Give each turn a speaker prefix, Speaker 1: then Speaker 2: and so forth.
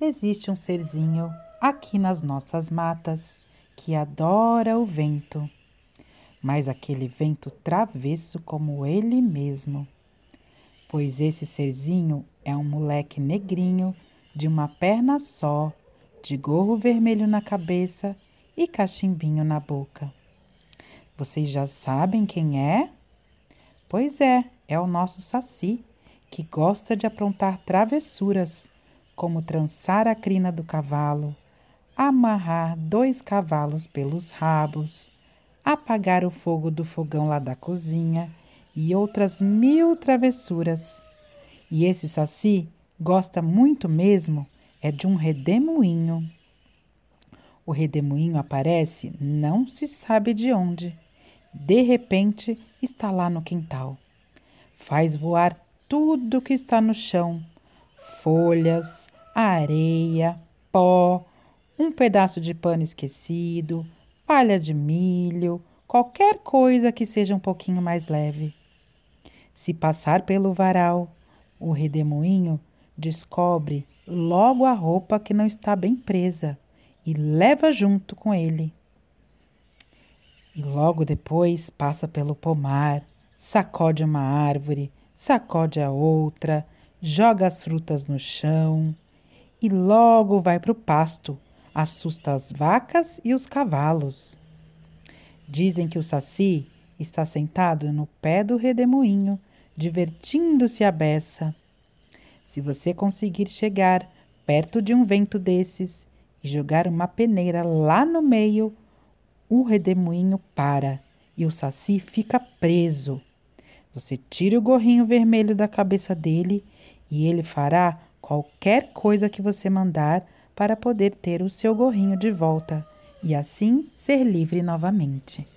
Speaker 1: existe um serzinho aqui nas nossas matas que adora o vento, mas aquele vento travesso como ele mesmo. Pois esse serzinho é um moleque negrinho de uma perna só, de gorro vermelho na cabeça e cachimbinho na boca. Vocês já sabem quem é? Pois é, é o nosso Saci, que gosta de aprontar travessuras como trançar a crina do cavalo, amarrar dois cavalos pelos rabos, apagar o fogo do fogão lá da cozinha e outras mil travessuras. E esse saci gosta muito mesmo é de um redemoinho. O redemoinho aparece não se sabe de onde. De repente está lá no quintal. Faz voar tudo que está no chão, folhas, areia, pó, um pedaço de pano esquecido, palha de milho, qualquer coisa que seja um pouquinho mais leve. Se passar pelo varal, o redemoinho descobre logo a roupa que não está bem presa e leva junto com ele. E logo depois passa pelo pomar, sacode uma árvore, sacode a outra, joga as frutas no chão e logo vai para o pasto, assusta as vacas e os cavalos. Dizem que o Saci está sentado no pé do redemoinho, divertindo-se à beça. Se você conseguir chegar perto de um vento desses e jogar uma peneira lá no meio, o redemoinho para e o Saci fica preso. Você tira o gorrinho vermelho da cabeça dele e ele fará qualquer coisa que você mandar para poder ter o seu gorrinho de volta e assim ser livre novamente.